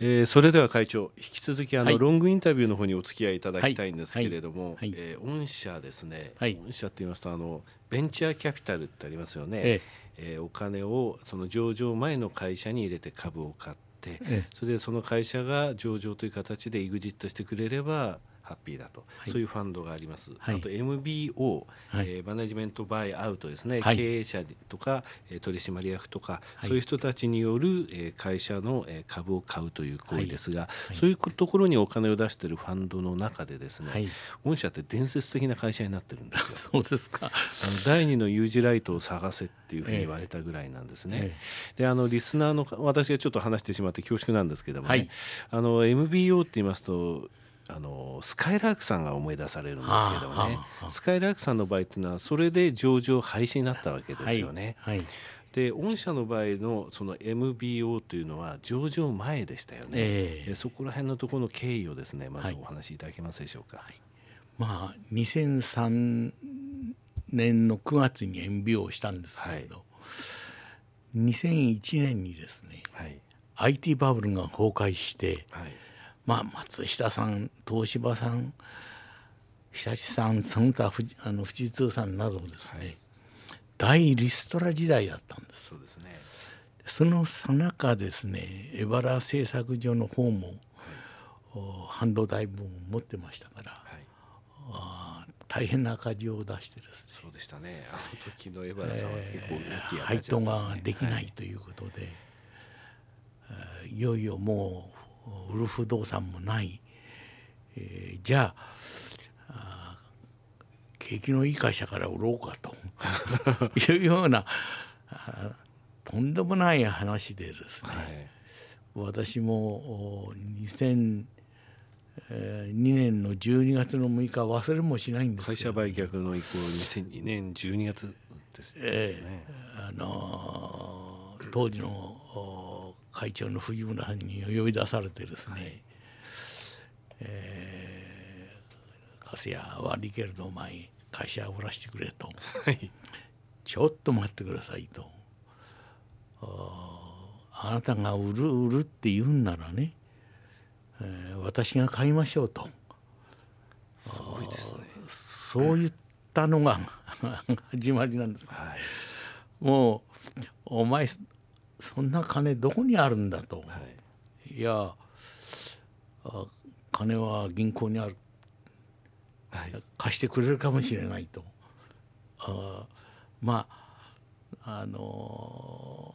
えー、それでは会長引き続きあの、はい。ロングインタビューの方にお付き合いいただきたいんですはいけれども、はい。えー御社ですね、はい。御社って言いますとあのベンチャーキャピタルってありますよね、ええ。ーお金をその上場前の会社に入れて株を買って、ええ。それでその会社が上場という形で EXIT してくれればハッピーだと、はい。そういうファンドがあります、はい。あと MBO、はい。えーマネジメントバイアウトですね、はい。経営者とか、えー取締役とか、はい。そういう人たちによる、えー会社の、えー株を買うという行為ですが、い。そういうところにお金を出しているファンドの中でですね、はい。御社って伝説的な会社になってるんですよ。そうですか。あの第二の U 字ライトを探せっていうふうに言われたぐらいなんですね。えであのリスナーの私がちょっと話してしまって恐縮なんですけどもね、はい。あの MBO って言いますとあのスカイラークさんが思い出されるんですけどもね、スカイラークさんの場合っていうのはそれで上場廃止になったわけですよね。はい。はいで御社の場合のその MBO というのは上場前でしたよね。えええそこら辺のところの経緯をですねまずはいお話しいただけますでしょうか。まあ2003年の9月に MBO をしたんですけれど、2001年にですねはい、IT バブルが崩壊して、はいまあ、松下さん東芝さん日立さんその他富士あの富士通さんなどですね、はい大リストラ時代だったんです。そうですね。その最中ですね江原製作所の方も、お半導体部門を持ってましたからはい。あー大変な赤字を出してですねそうでしたね。あの時の江原さんは結構大きい赤配当字だったですね。ができないということで、えーいよいよもう売る不動産もない、えーじゃあ景気のいい会社から売ろうかと。いうようなとんでもない話でですね、はい。私もお2002年の12月の6日忘れもしないんです会社売却の意向2002年12月ですですね。あのー当時のお会長の藤村さんに呼び出されてですね、えー、粕谷悪いけれどお前会社を売らしてくれと。はい。ちょっと待ってくださいと。おあなたが売る売るって言うんならね、えー私が買いましょうと。すごいですね。そう言ったのが 始まりなんです。はい。もうお前そそんな金どこにあるんだと、はい。い、やあ金は銀行にある。はい。貸してくれるかもしれないと。あまああの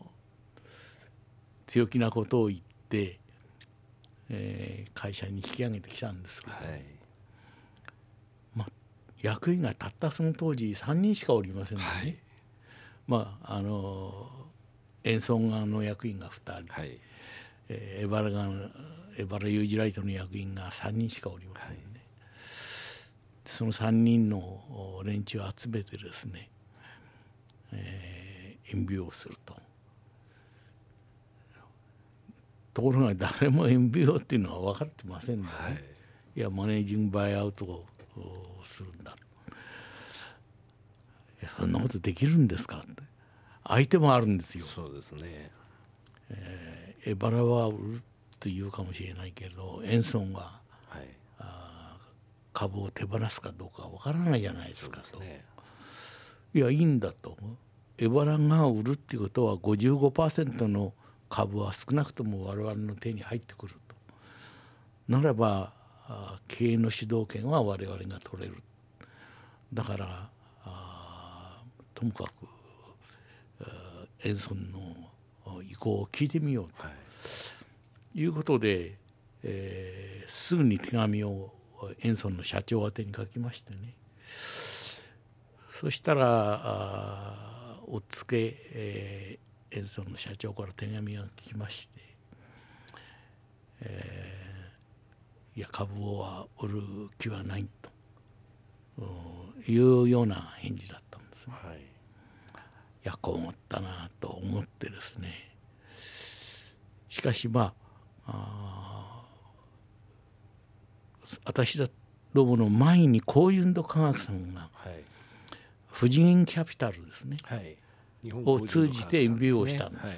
強気なことを言って、えー会社に引き上げてきたんですけど、はい。役員がたったその当時3人しかおりませんのでね、はい。まああの演奏側の役員が2人、はい。えーエバラ側のエバラユージライトの役員が3人しかおりませんね、でその3人のお連中を集めてですね、えー、演舞をすると。ところが誰も演舞っていうのは分かってませんでね、はい。いやマネージングバイアウトをおするんだ。そんなことできるんですかって相手もあるんですよ。そうですね。エバラは売ると言うかもしれないけれどエンソンがはい。株を手放すかどうかわからないじゃないですかと、ね。いやいいんだとエバラが売るっていうことは55%の株は少なくとも我々の手に入ってくると。ならばあ経営の主導権は我々が取れる。だからあともかくあエンソンの意向を聞いてみようと。はい。いうことで、えーすぐに手紙をエンソンの社長宛てに書きましてね。そしたらおっつけ、えーエンソンの社長から手紙が来まして、えーいや株は売る気はないと。うんいうような返事だったんですね。はいいやこう思ったなと思ってですね。しかしまあ私だどもの前に高ユンド科学さんがはい。富士銀キャピタルですね。はい。を通じて MBO をしたんです。はい。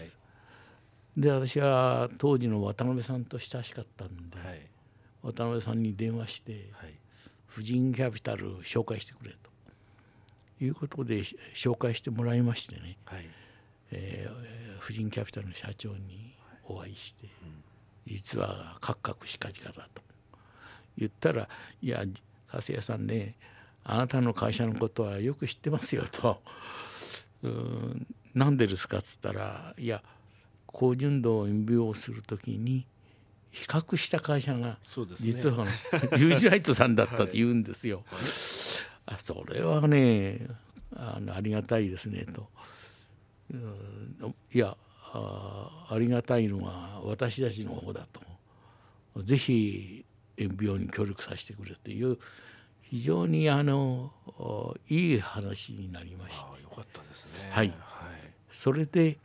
で私は当時の渡辺さんと親しかったんで、はい。渡辺さんに電話してはい「婦人キャピタル紹介してくれ」ということでし紹介してもらいましてね、はい。えー婦人キャピタルの社長にお会いして、実はカクカクしかじかだと。言ったら「いや加瀬谷さんねあなたの会社のことはよく知ってますよ」と「うーんなんでですか?」っつったら「いや高純度を演病する時に比較した会社がそうですね。実はユージライトさんだったって言うんですよ。あそれはねあのありがたいですねと。うんいやあありがたいのは私たちの方だと。ぜひ演病に協力させてくれという非常にあのいい話になりました。よかったですねはいはいそれで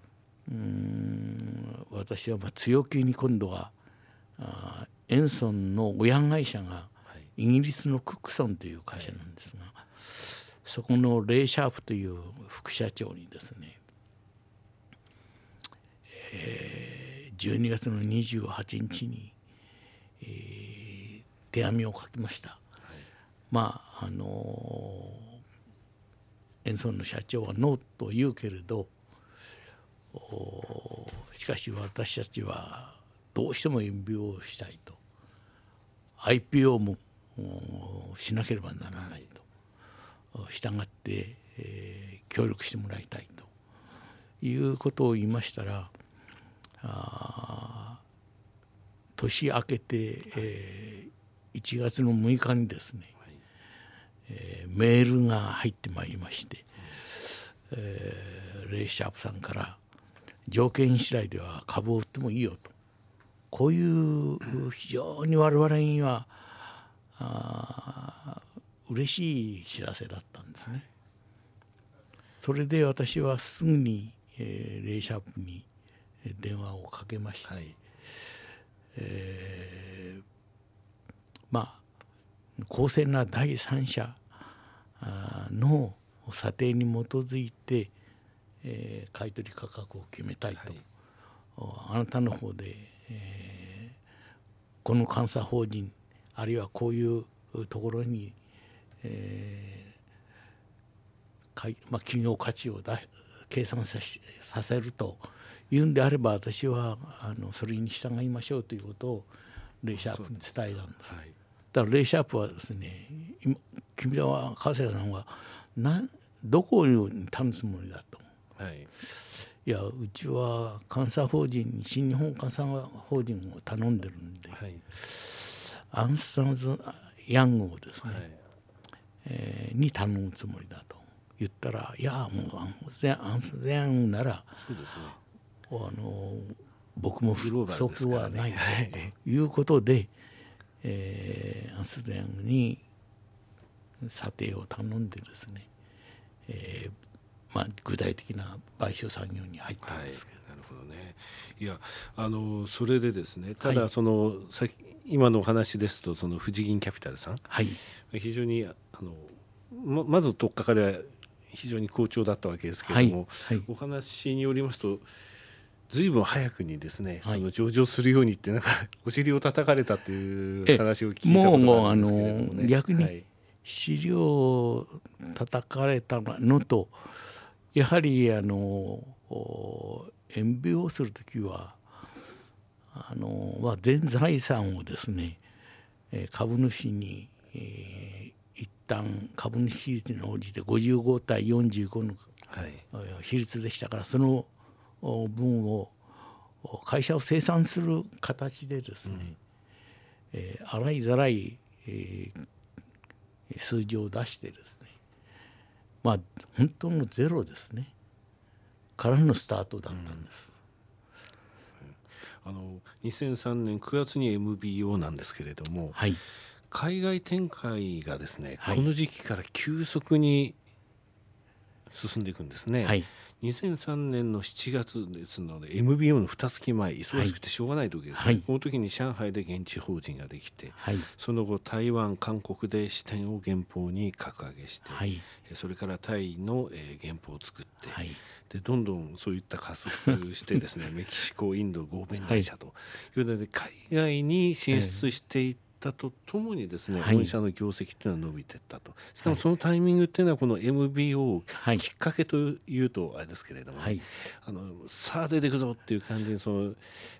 うーん私はまあ強気に今度はあエンソンの親会社がはいイギリスのクックソンという会社なんですが、そこのレイ・シャープという副社長にですね、えー12月の28日に、えー手紙を書きました。まああのエンソンの社長はノーと言うけれどおしかし私たちはどうしても演病をしたいと。IPO もおしなければならないと従って、えー協力してもらいたいということを言いましたらあ年明けて、えー1月の6日にですね、えーメールが入ってまいりまして、えーレイ・シャープさんから条件次第では株を売ってもいいよと。こういう非常に我々にはあ嬉しい知らせだった。んですね。それで私はすぐに、えーレイ・シャープにえー電話をかけまして、はい。まあ公正な第三者の査定に基づいて、えー買取価格を決めたいと、はい。おあなたの方で、えーこの監査法人あるいはこういうところに、えーまあ、企業価値をだ計算さしさせるというんであれば私はあのそれに従いましょうということをレイ・シャープに伝えたんです。はい。だからレイ・シャープはですね今君らは加瀬さんはなんどこに頼むつもりだと。はい。いやうちは監査法人に新日本監査法人を頼んでるんで、はい。アンサムズ・ヤングをですね、はい。えーに頼むつもりだと言ったらいやもうアンサアンサムズ・ヤングならそうですね。あの僕も不足はないはい。ということで、えーアンサムズ・ヤングに査定を頼んでですね、えーまあ、具体的な買収産業に入ったはい、なるんですけど、ほどね。いや、あのそれでですね。ただ、はい。そのさっき今のお話ですと、その富士銀キャピタルさん、はい。非常にあのままず取っかかりは非常に好調だったわけですけれども、はいはい。お話によりますと。ずいぶん早くにですね、はい。その上場するようにってなんか お尻を叩かれたっていうえ話を聞いたことがあるんですけれども、ね、もうあの逆にはい。資料を叩かれたのとやはりあのお演病をする時はあの、まあ、全財産をですねえー株主に、えー一旦株主比率に応じて55対45の比率でしたからそのお分をお会社を生産する形でですね、えー洗いざらい、えー数字を出してですねまあ本当のゼロですね。からのスタートだったんです。あの2003年9月に MBO なんですけれども、はい海外展開がですね、はい。この時期から急速に進んでいくんですね、はい。2003年の7月ですので MBO の2月前忙しくてしょうがない時ですね、はい。この時に上海で現地法人ができて、はい。その後台湾韓国で支店を原法に格上げして、はい。えそれからタイの、えー原法を作って、はい。でどんどんそういった加速してですね メキシコインド合弁会社とい。うので海外に進出していったとともにですね、はい。本社の業績っていうのは伸びていったと。しかもそのタイミングっていうのはこの MBO はい。きっかけというとあれですけれどもね、はい。あのさあ出てくぞっていう感じにその、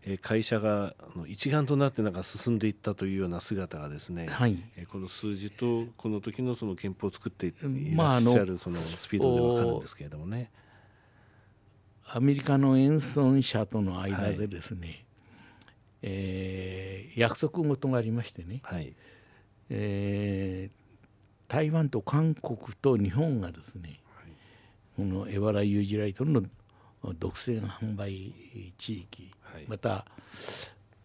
えー会社が一丸となってなんか進んでいったというような姿がですね、はい。えーこの数字とこの時のその憲法を作っていまあらっしゃるそのスピードでわかるんですけれどもね。アメリカの演奏者との間でですね、えー約束事がありましてね、はい。えー台湾と韓国と日本がですね、このエバラユージライトの独占販売地域、はい。また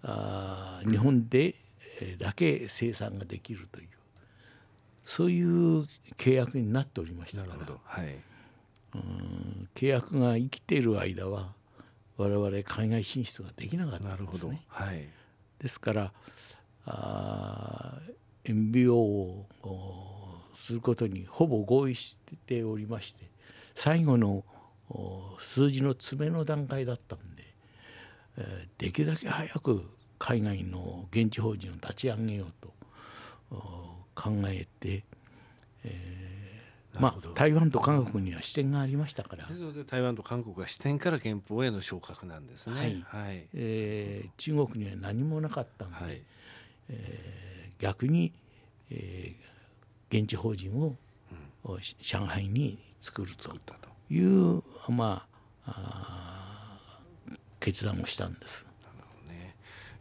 あー日本でえーだけ生産ができるというそういう契約になっておりましたから。なるほど。はい。うん契約が生きている間は我々海外進出ができなかったなんるほどですね。。はい。ですからあー MBO をおすることにほぼ合意しておりまして最後のお数字の詰めの段階だったんで、えーできるだけ早く海外の現地法人を立ち上げようとお考えて、えーまあなるほど台湾と韓国には支店がありましたからですので台湾と韓国は視点から憲法への昇格なんですね。はいはい。えー中国には何もなかったんで、はい。えー逆に、えー現地法人を、おし上海に作ると。いう、まあ、あー決断をしたんです。ね。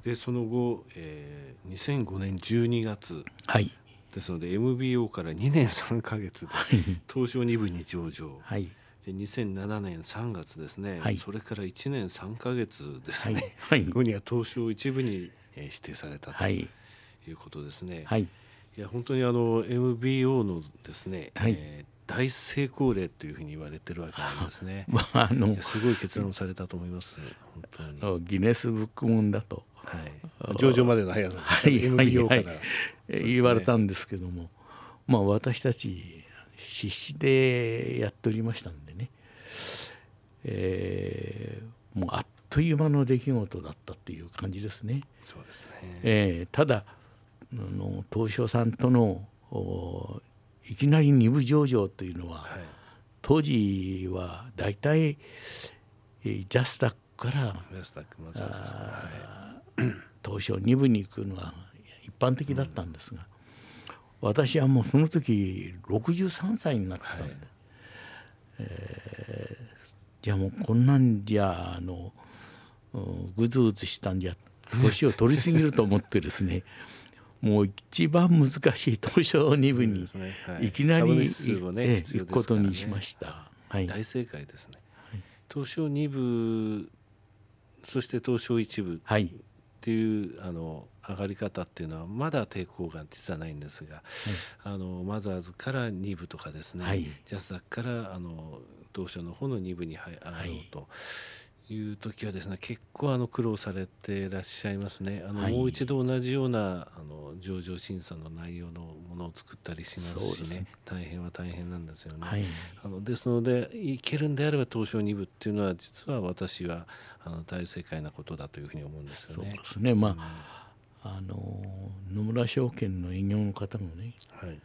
でその後、えー、2005年12月はい、ですので MBO から2年3ヶ月で東証2部に上場。はい、で2007年3月ですね、はい。それから1年3ヶ月ですね、はい。はい。後には東証一部に、えー指定されたとはい、いうことですね。はい、いや本当にあの MBO のですね、はい。えー大成功例というふうに言われてるわけなんですね。まあ、あのすごい決断をされたと思います。本当ギネスブック門だと、はい。上場までの速さはい、はい、MBO かはい。ら、えー言われたんですけども、まあ、私たち必死でやっておりましたんでね、えーもうあっという間の出来事だったっていう感じですね。そうですね。えーただあの東証さんとのおいきなり二部上場というのは、はい。当時は大体、えージャスタックから。東証2部に行くのが一般的だったんですが、私はもうその時63歳になってたんで、はいえーじゃあもうこんなんじゃあのうんぐずぐずしたんじゃ年を取りすぎると思ってですね もう一番難しい東証2部にい。いきなり行くことにしました。はい、大正解ですね。東証2部そして東証1部はい。っていうあの上がり方っていうのはまだ抵抗が実はないんですが、あのマザーズから2部とかですね、はい。ジャスダックからあの東証の方の2部に入上がろうという時はですね結構あの苦労されていらっしゃいますね。あの、はい。もう一度同じようなあの上場審査の内容のものを作ったりしますしね。ね。大変は大変なんですよね。はい。あのですのでいけるんであれば東証2部っていうのは実は私はあの大正解なことだというふうに思うんですそうよね。ですね。まあ、あの野村証券の営業の方もねはい。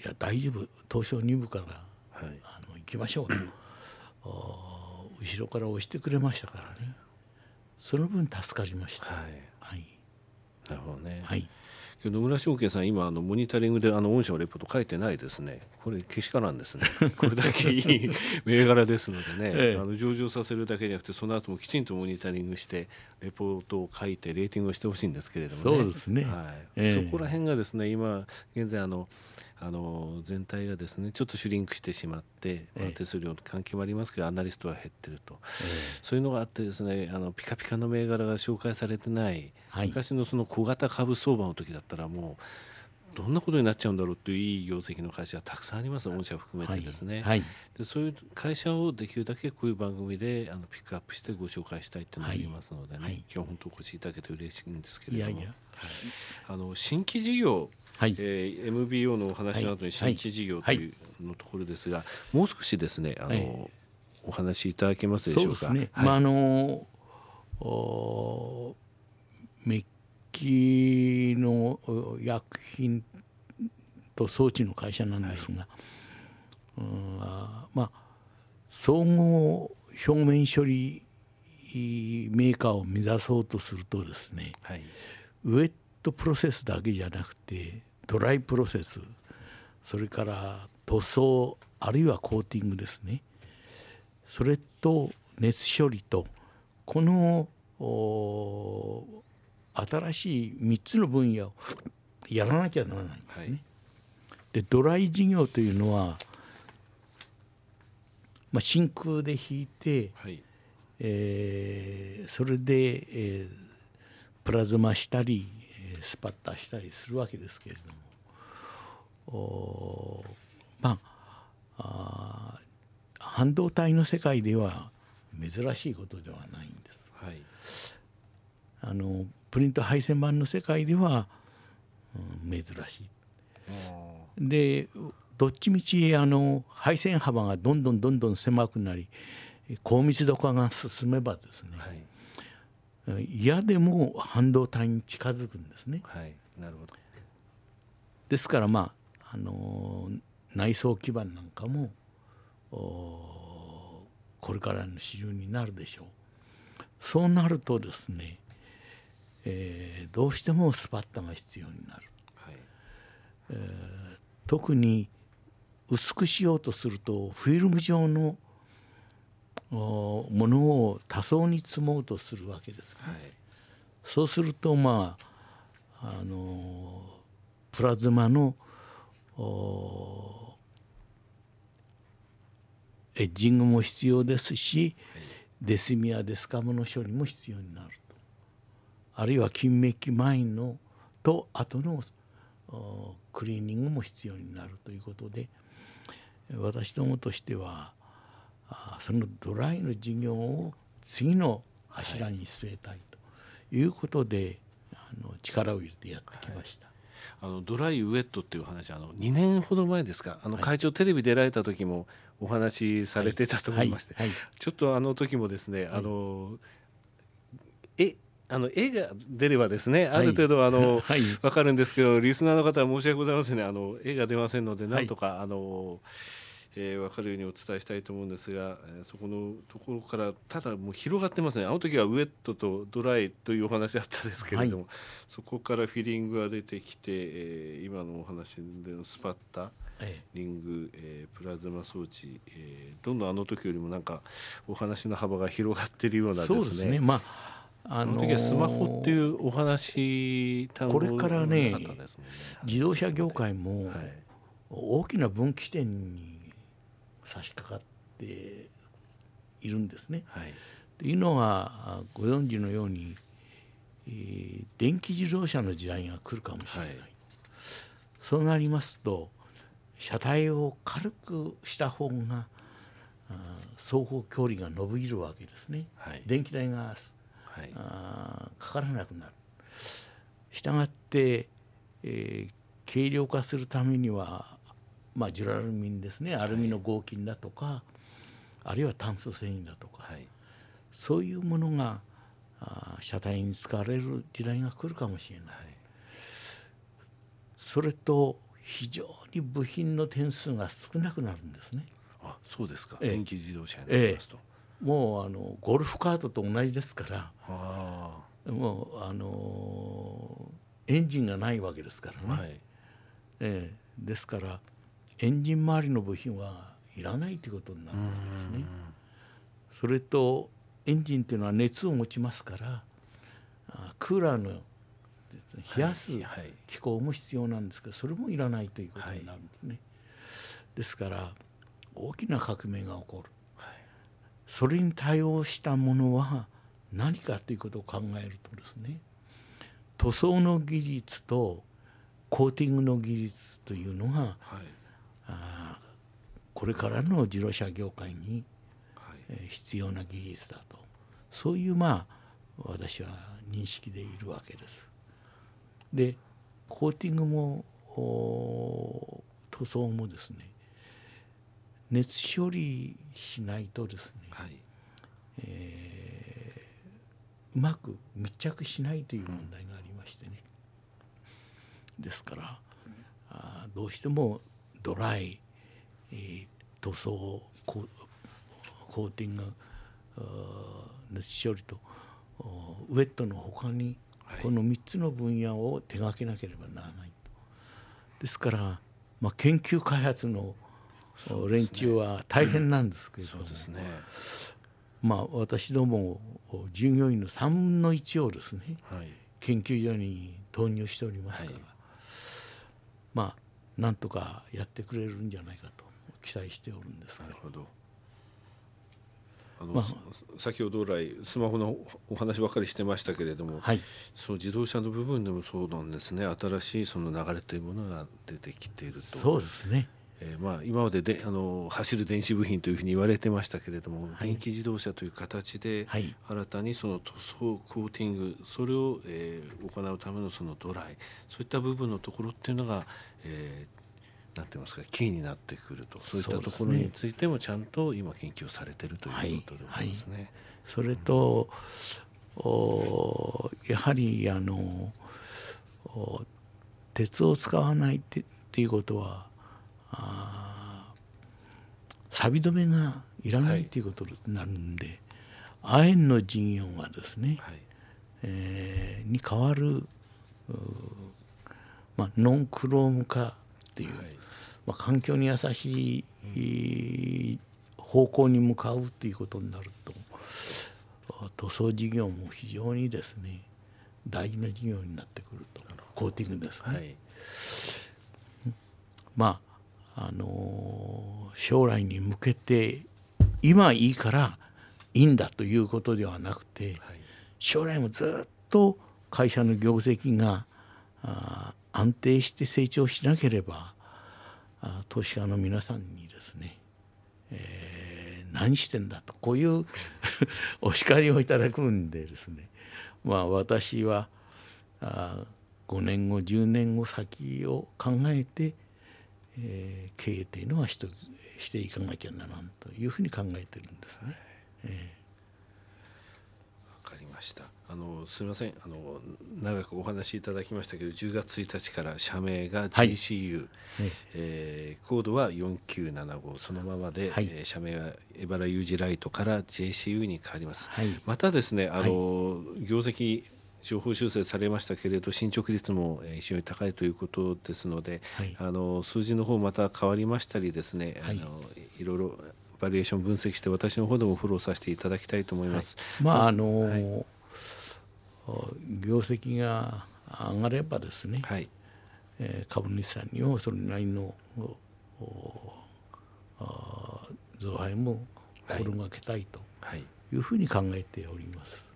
いや大丈夫。東証2部からはい。あの行きましょうと。後ろから押してくれましたからね。その分助かりました。はい。はい。なるほどね。はい野村証券さん今あのモニタリングであの御社のレポート書いてないですね。これけしからんですね。これだけいい銘柄ですのでね、ええあの上場させるだけじゃなくてその後もきちんとモニタリングしてレポートを書いてレーティングをしてほしいんですけれどもね。そうですねはい。ええそこら辺がですね今現在あのあの全体がですねちょっとシュリンクしてしまって、まあええ手数料の関係もありますけどアナリストは減ってると、そういうのがあってですねあのピカピカの銘柄が紹介されてない、はい。昔のその小型株相場の時だったらもうどんなことになっちゃうんだろうといういい業績の会社はたくさんあります御社含めてですね、はい。はい、でそういう会社をできるだけこういう番組であのピックアップしてご紹介したいというのがありますのでね、はい、今日本当お越しいただけて嬉しいんですけれども。あの新規事業はい、えー、MBO のお話の後に新規事業というのところですが、もう少しですねあの、お話しいただけますでしょうか？うね、まああのメッキの薬品と装置の会社なんですが、はい、うんまあ総合表面処理メーカーを目指そうとするとですね、はい、ウエットプロセスだけじゃなくてドライプロセスそれから塗装あるいはコーティングですね。それと熱処理とこの新しい3つの分野をやらなきゃならないんですね。はい、でドライ事業というのは、まあ、真空で引いて、はい、えー、それで、えー、プラズマしたりスパッタしたりするわけですけれどもまあ半導体の世界では珍しいことではないんです。はい、あのプリント配線板の世界では、うん、珍しい。でどっちみちあの配線幅がどんどんどんどん狭くなり高密度化が進めばですね、はい、嫌でも半導体に近づくんですね。はい、なるほどですからまああの内装基板なんかもこれからの主流になるでしょう。そうなるとですねえー、どうしてもスパッタが必要になる、はいえー、特に薄くしようとするとフィルム状のものを多層に積もうとするわけです、ね、はい、そうするとまああのプラズマのエッジングも必要ですし、はい、デスミアデスカムの処理も必要になるあるいは金メッキ前のと後のクリーニングも必要になるということで私どもとしてはそのドライの事業を次の柱に据えたいということで、はい、あの力を入れてやってきました。はい、あのドライウェットっていう話あの2年ほど前ですか？あの会長、テレビ出られた時もお話しされてたと思いまして、ちょっとあの時もですね、あのえあの絵が出ればですね、ある程度あの、はい、分かるんですけどリスナーの方は申し訳ございませんね。あの絵が出ませんのでなんとか、はい、あの、えー、分かるようにお伝えしたいと思うんですが、えー、そこのところからただもう広がってますね。あの時はウエットとドライというお話だったんですけれども、はい、そこからフィリングが出てきて、えー、今のお話でのスパッタリング、えー、プラズマ装置、えー、どんどんあの時よりもなんかお話の幅が広がっているようなですね。そうですね。まああのー、スマホっていうお話これからね、ね、自動車業界も大きな分岐点に差し掛かっているんですね。はい、というのはご存知のように、えー、電気自動車の時代が来るかもしれない。はい、そうなりますと車体を軽くした方が双方距離が伸びるわけですね。はい、電気代がはい、あかからなくなる。したがって、えー、軽量化するためには、まあ、ジュラルミンですね。アルミの合金だとか、はい、あるいは炭素繊維だとか、はい、そういうものがあ車体に使われる時代が来るかもしれない。それと非常に部品の点数が少なくなるんですね。あそうですか、ええ、電気自動車になりますと。えもうあのゴルフカートと同じですから。もうあのエンジンがないわけですからね、はい、えー、ですからエンジン周りの部品はいらないということになるわけですね。それとエンジンっていうのは熱を持ちますからクーラーの冷やす機構も必要なんですけどそれもいらないということになるんですね。はい、ですから大きな革命が起こる。それに対応したものは何かということを考えるとですね塗装の技術とコーティングの技術というのが、はい、あこれからの自動車業界に、必要な技術だと。そういうまあ私は認識でいるわけです。でコーティングも塗装もですね熱処理しないとですね、はい、えー、うまく密着しないという問題がありましてね、うん、ですからあどうしてもドライ、えー、塗装ココーティング熱処理とウェットのほかにこの3つの分野を手がけなければならないと。ですから、まあ、研究開発の連中は大変なんですけれども、ね、まあ、私ども従業員の3分の1をですね、はい、研究所に投入しておりますから、はい、まあなんとかやってくれるんじゃないかと期待しておるんですなるほど。あの、まあ、先ほど来スマホのお話ばかりしてましたけれども、はい、そう自動車の部分でもそうなんですね。新しいその流れというものが出てきていると。そうですねえー、まあ今までであの走る電子部品というふうに言われてましたけれども、はい、電気自動車という形で新たにその塗装コーティングそれを、えー、行うためのそのドライそういった部分のところっていうのが、えー、なんてますかキーになってくると。そういったところについてもちゃんと今研究されてるということでございますね。はい。はい、それと、おやはりあの鉄を使わないってっていうことはあ錆止めがいらないということになるんで、はい、亜鉛の事業がですね、はい、えー、に変わるまあ、ノンクローム化っていう、はい。まあ、環境に優しい方向に向かうということになると塗装事業も非常にですね大事な事業になってくると。コーティングですね。はい、まああの将来に向けて今いいからいいんだということではなくて、将来もずっと会社の業績が安定して成長しなければ投資家の皆さんにですね、えー、何してんだとこういう お叱りをいただくんでですねまあ私はあ5年後10年後先を考えて、えー、経営というのはししていかなきゃならんというふうに考えてるんですね。えー、かりました。あのすみません。あの長くお話しいただきましたけど10月1日から社名が GCU、はい、えー、コードは4975そのままで、はい、えー、社名はエバラユージライトから JCU に変わります、はい、またですねあの、業績情報修正されましたけれど進捗率も非常に高いということですので、はい、あの数字の方また変わりましたりですね、はい、あのいろいろバリエーション分析して私の方でもフォローさせていただきたいと思います。はい、まああのー業績が上がればですね、はい、えー、株主さんにもそれなりの増配も心がけたいというふうに考えております。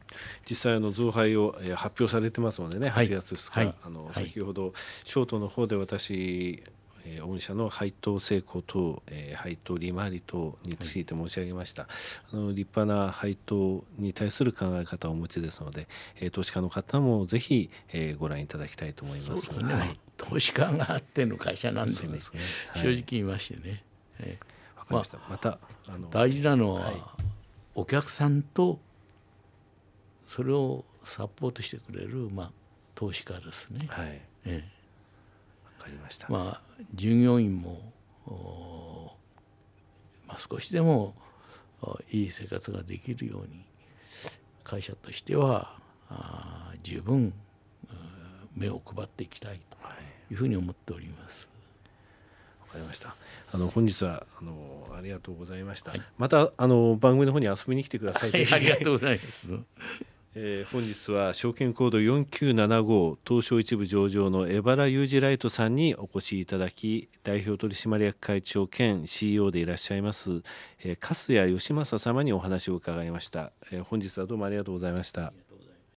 実際の増配を発表されてますのでね、8月2日、はい、あの先ほどショートの方で私えー、御社の配当成功等、えー、配当利回り等について申し上げました、はい、あの立派な配当に対する考え方をお持ちですので、えー、投資家の方もぜひ、えー、ご覧いただきたいと思います。ね。はい、投資家があっての会社なんでね、ね。はい、正直言いましてね。えー、かりました、まあ、またあの大事なのは、お客さんとそれをサポートしてくれる、まあ、投資家ですね。はい、えーかりました、まあ、従業員も、まあ、少しでもいい生活ができるように会社としてはあ十分目を配っていきたいというふうに思っております。わかりました。あの本日はあのありがとうございました。はい、またあの番組の方に遊びに来てください。はい、ありがとうございます。えー、本日は証券コード4975東証一部上場の江原裕二ライトさんにお越しいただき代表取締役会長兼 CEO でいらっしゃいます、えー、粕谷義正様にお話を伺いました、えー、本日はどうもありがとうございました。